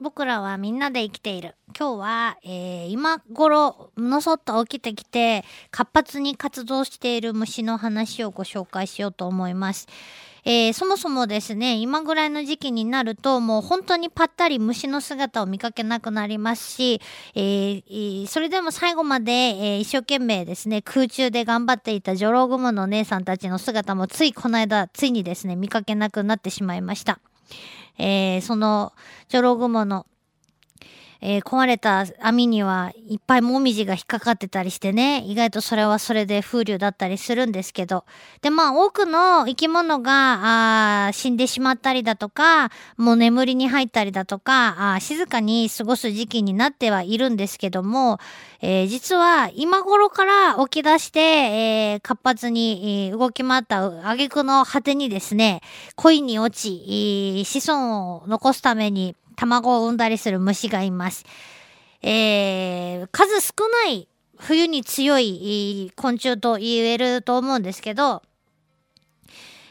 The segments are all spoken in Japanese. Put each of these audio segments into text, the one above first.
僕らはみんなで生きている。今日は、えー、今頃、のそっと起きてきて、活発に活動している虫の話をご紹介しようと思います。えー、そもそもですね、今ぐらいの時期になると、もう本当にぱったり虫の姿を見かけなくなりますし、えー、それでも最後まで、えー、一生懸命ですね、空中で頑張っていたジョログモの姉さんたちの姿もついこの間、ついにですね、見かけなくなってしまいました。えー、そのジョログモのえー、壊れた網にはいっぱいもみじが引っかかってたりしてね、意外とそれはそれで風流だったりするんですけど。で、まあ多くの生き物があ死んでしまったりだとか、もう眠りに入ったりだとか、あ静かに過ごす時期になってはいるんですけども、えー、実は今頃から起き出して、えー、活発に、動き回った挙句の果てにですね、恋に落ち、子孫を残すために卵を産んだりする虫がいます。えー、数少ない冬に強い昆虫と言えると思うんですけど、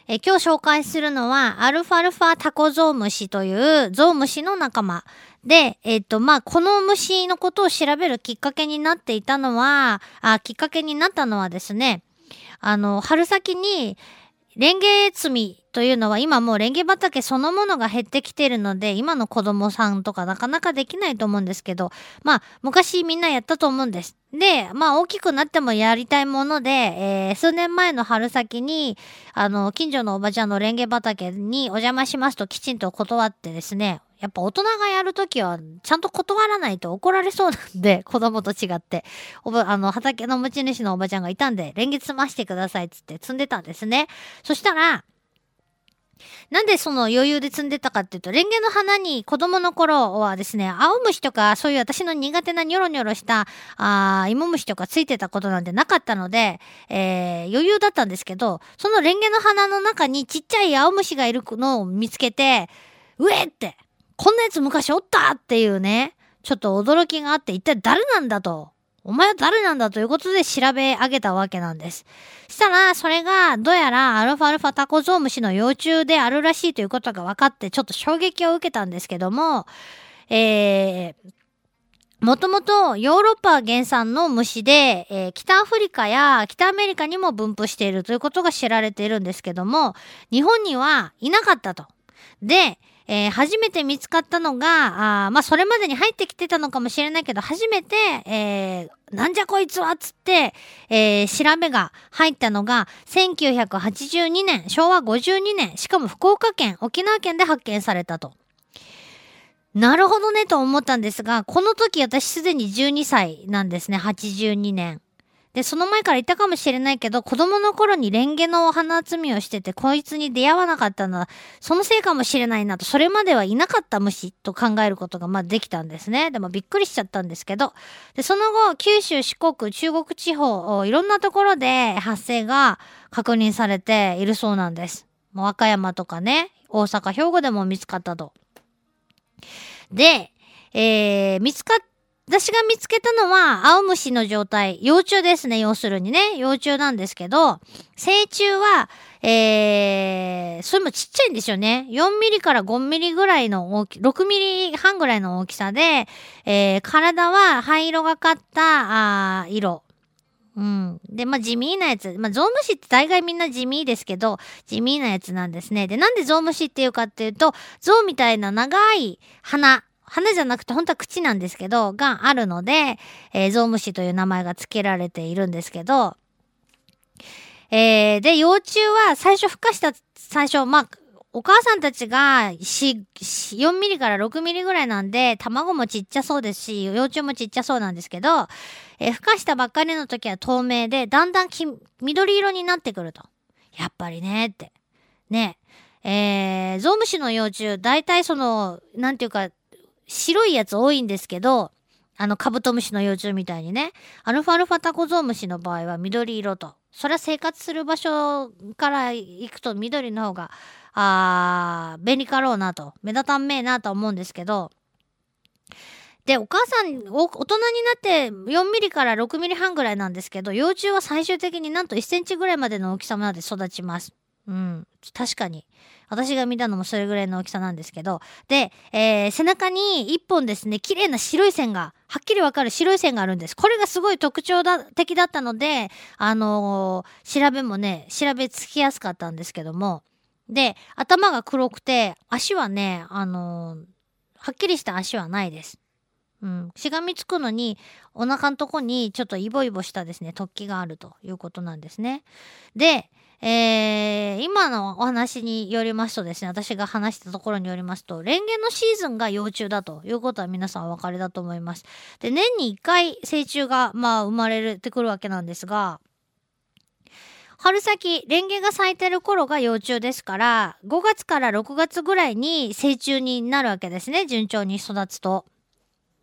えー、今日紹介するのはアルファルファタコゾウムシというゾウムシの仲間。で、えっ、ー、と、まあ、この虫のことを調べるきっかけになっていたのは、あ、きっかけになったのはですね、あの、春先に、レンゲ摘みというのは今もうレンゲ畑そのものが減ってきてるので、今の子供さんとかなかなかできないと思うんですけど、まあ昔みんなやったと思うんです。で、まあ大きくなってもやりたいもので、えー、数年前の春先に、あの、近所のおばちゃんのレンゲ畑にお邪魔しますときちんと断ってですね、やっぱ大人がやるときは、ちゃんと断らないと怒られそうなんで、子供と違って。おば、あの、畑の持ち主のおばちゃんがいたんで、レンゲ積ましてくださいっつって積んでたんですね。そしたら、なんでその余裕で積んでたかっていうと、レンゲの花に子供の頃はですね、青虫とかそういう私の苦手なニョロニョロした、あ芋虫とかついてたことなんてなかったので、えー、余裕だったんですけど、そのレンゲの花の中にちっちゃい青虫がいるのを見つけて、うえって、こんなやつ昔おったっていうね、ちょっと驚きがあって、一体誰なんだと。お前は誰なんだということで調べ上げたわけなんです。したら、それが、どうやらアルファアルファタコゾウムシの幼虫であるらしいということが分かって、ちょっと衝撃を受けたんですけども、えー、もともとヨーロッパ原産の虫で、えー、北アフリカや北アメリカにも分布しているということが知られているんですけども、日本にはいなかったと。で、えー、初めて見つかったのが、あまあ、それまでに入ってきてたのかもしれないけど、初めて、えー、なんじゃこいつはつって、えー、調べが入ったのが、1982年、昭和52年、しかも福岡県、沖縄県で発見されたと。なるほどねと思ったんですが、この時私すでに12歳なんですね、82年。で、その前から言ったかもしれないけど、子供の頃にレンゲのお花摘みをしてて、こいつに出会わなかったのは、そのせいかもしれないなと、それまではいなかった虫と考えることが、まあできたんですね。でもびっくりしちゃったんですけど、で、その後、九州、四国、中国地方、いろんなところで発生が確認されているそうなんです。もう和歌山とかね、大阪、兵庫でも見つかったと。で、えー、見つかっ私が見つけたのは、青虫の状態。幼虫ですね、要するにね。幼虫なんですけど、成虫は、えー、それもちっちゃいんですよね。4ミリから5ミリぐらいの大き、6ミリ半ぐらいの大きさで、えー、体は灰色がかった、あ色。うん。で、まあ、地味なやつ。まあ、ゾウムシって大概みんな地味ですけど、地味なやつなんですね。で、なんでゾウムシっていうかっていうと、ゾウみたいな長い鼻、花じゃなくて本当は口なんですけど、があるので、えー、ゾウムシという名前が付けられているんですけど、えー、で、幼虫は最初孵化した、最初、まあ、お母さんたちが4、4ミリから6ミリぐらいなんで、卵もちっちゃそうですし、幼虫もちっちゃそうなんですけど、えー、孵化したばっかりの時は透明で、だんだん緑色になってくると。やっぱりね、って。ね。えー、ゾウムシの幼虫、大体その、なんていうか、白いやつ多いんですけど、あのカブトムシの幼虫みたいにね、アルファアルファタコゾウムシの場合は緑色と。それは生活する場所から行くと緑の方が、あー、便利かろうなと、目立たんめえなと思うんですけど、で、お母さん、大人になって4ミリから6ミリ半ぐらいなんですけど、幼虫は最終的になんと1センチぐらいまでの大きさまで育ちます。うん。確かに。私が見たのもそれぐらいの大きさなんですけど。で、えー背中に一本ですね、綺麗な白い線が、はっきりわかる白い線があるんです。これがすごい特徴だ的だったので、あのー調べもね、調べつきやすかったんですけども。で、頭が黒くて、足はね、あのーはっきりした足はないです。うん。しがみつくのに、お腹のとこにちょっとイボイボしたですね、突起があるということなんですね。で、えー今のお話によりますとですね、私が話したところによりますと、レンゲのシーズンが幼虫だということは皆さんお分かりだと思います。で、年に1回成虫が、まあ、生まれてくるわけなんですが、春先、レンゲが咲いてる頃が幼虫ですから、5月から6月ぐらいに成虫になるわけですね、順調に育つと。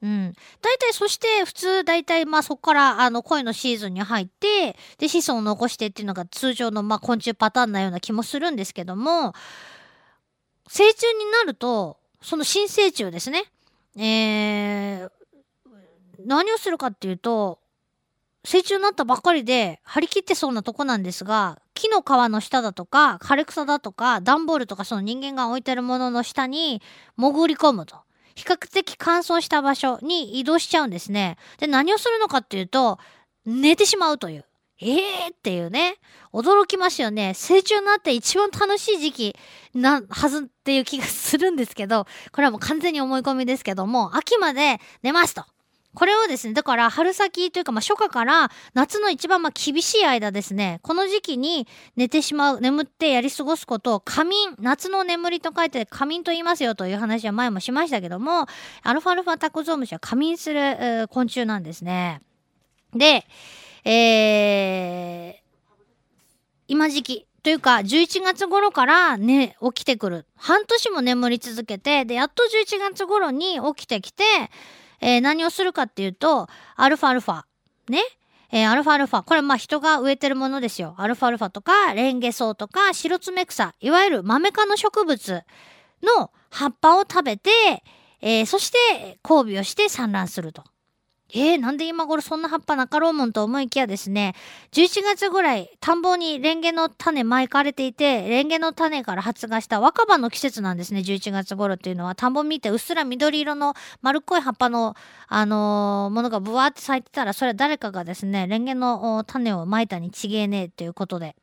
うん。大体、そして普通、大体、まあそこから、あの、恋のシーズンに入って、で、子孫を残してっていうのが通常の、まあ昆虫パターンなような気もするんですけども、成虫になると、その新成虫ですね。えー、何をするかっていうと、成虫になったばっかりで張り切ってそうなとこなんですが、木の皮の下だとか、枯れ草だとか、段ボールとかその人間が置いてるものの下に潜り込むと。比較的乾燥した場所に移動しちゃうんですね。で、何をするのかっていうと、寝てしまうという。ええー、っていうね。驚きますよね。成長になって一番楽しい時期なはずっていう気がするんですけど、これはもう完全に思い込みですけども、秋まで寝ますと。これをですね、だから春先というか、まあ、初夏から夏の一番まあ厳しい間ですね、この時期に寝てしまう、眠ってやり過ごすことを仮眠、夏の眠りと書いて仮眠と言いますよという話は前もしましたけども、アルファアルファタコゾウムシは仮眠する、昆虫なんですね。で、えー、今時期というか11月頃からね、起きてくる。半年も眠り続けて、で、やっと11月頃に起きてきて、えー何をするかっていうと、アルファアルファ。ね。えーアルファアルファ。これまあ人が植えてるものですよ。アルファアルファとか、レンゲソウとか、シロツメクサ。いわゆるマメ科の植物の葉っぱを食べて、えーそして交尾をして産卵すると。えー、なんで今頃そんな葉っぱなかろうもんと思いきやですね、11月ぐらい、田んぼにレンゲの種巻かれていて、レンゲの種から発芽した若葉の季節なんですね、11月頃っていうのは。田んぼ見てうっすら緑色の丸っこい葉っぱの、あのーものがブワーって咲いてたら、それは誰かがですね、レンゲの種をまいたにちげえねえということで。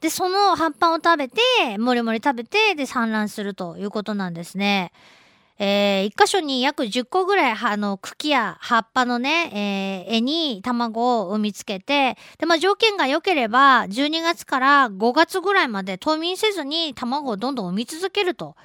で、その葉っぱを食べて、もりもり食べて、で、産卵するということなんですね。えー一箇所に約10個ぐらい、あの、茎や葉っぱのね、えー絵に卵を産みつけて、で、まあ、条件が良ければ、12月から5月ぐらいまで冬眠せずに卵をどんどん産み続けると。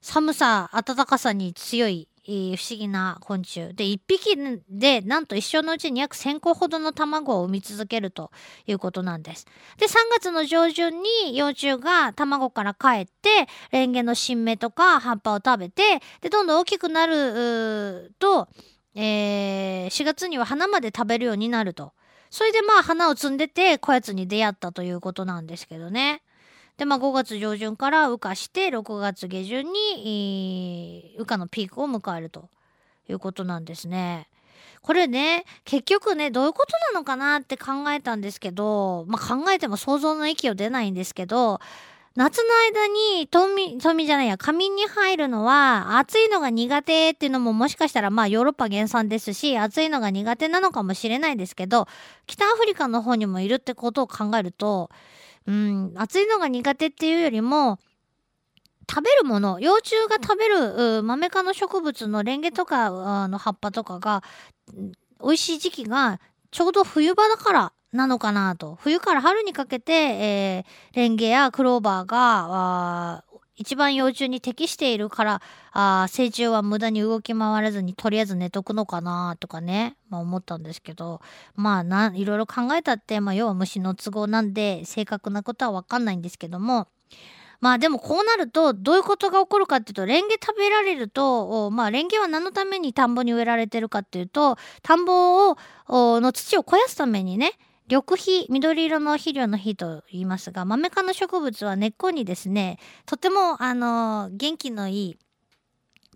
寒さ、暖かさに強い、えー不思議な昆虫。で、1匹で、なんと一生のうちに約1000個ほどの卵を産み続けるということなんです。で、3月の上旬に幼虫が卵から帰って、レンゲの新芽とか葉っぱを食べて、で、どんどん大きくなると、えー4月には花まで食べるようになると。それでまあ花を摘んでて、こやつに出会ったということなんですけどね。で、まあ5月上旬から羽化して、6月下旬に、えー羽化のピークを迎えるということなんですね。これね、結局ね、どういうことなのかなって考えたんですけど、まあ考えても想像の域を出ないんですけど、夏の間に冬眠、じゃないや、仮眠に入るのは、暑いのが苦手っていうのももしかしたらまあヨーロッパ原産ですし、暑いのが苦手なのかもしれないですけど、北アフリカの方にもいるってことを考えると、うん、暑いのが苦手っていうよりも、食べるもの、幼虫が食べるうマメ科の植物のレンゲとかの葉っぱとかが、美味しい時期がちょうど冬場だからなのかなと。冬から春にかけて、えーレンゲやクローバーが、あ一番幼虫に適しているから、あー成虫は無駄に動き回らずにとりあえず寝とくのかなとかね、まあ思ったんですけど、まあな、いろいろ考えたって、まあ要は虫の都合なんで正確なことはわかんないんですけども、まあでもこうなるとどういうことが起こるかっていうとレンゲ食べられるとまあレンゲは何のために田んぼに植えられてるかっていうと田んぼをの土を肥やすためにね緑肥緑色の肥料の肥と言いますがマメ科の植物は根っこにですねとてもあの元気のいい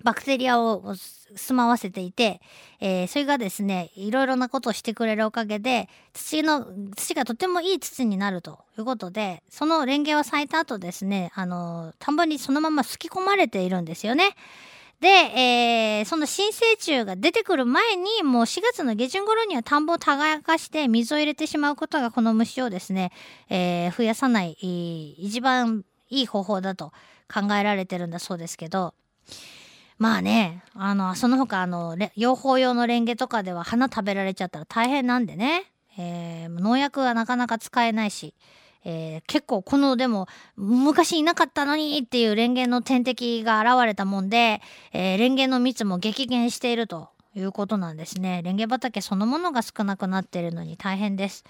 バクテリアを住まわせていて、えー、それがですねいろいろなことをしてくれるおかげで土の土がとてもいい土になるということでそのレンゲは咲いた後ですねあの田んぼにそのまますき込まれているんですよね。で、えー、その新生虫が出てくる前にもう4月の下旬頃には田んぼを耕して水を入れてしまうことがこの虫をですね、えー、増やさない一番いい方法だと考えられてるんだそうですけど。まあね、あの、その他、あの、養蜂用のレンゲとかでは花食べられちゃったら大変なんでね、えー、農薬はなかなか使えないし、えー、結構このでも昔いなかったのにっていうレンゲの天敵が現れたもんで、えー、レンゲの蜜も激減しているということなんですね。レンゲ畑そのものが少なくなっているのに大変です。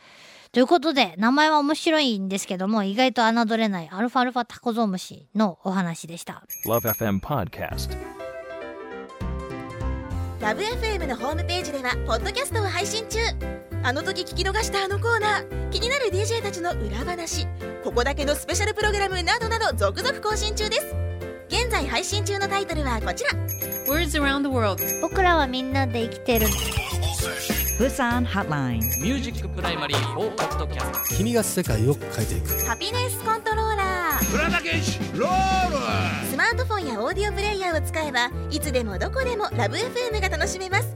ということで、名前は面白いんですけども、意外と侮れないアルファアルファタコゾウムシのお話でした。LoveFM Podcast Love FM のホームページではポッドキャストを配信中あの時聞き逃したあのコーナー。気になる DJ たちの裏話。ここだけのスペシャルプログラムなどなど続々更新中です。現在配信中のタイトルはこちら。Words around the world. 僕らはみんなで生きてる。プサンホットラインミュージックプライマリー4ポッドキャスト君が世界を変えていく。ハピネスコントローラー。プラダケシロールスマートフォンやオーディオプレイヤーを使えばいつでもどこでもラブ FM が楽しめます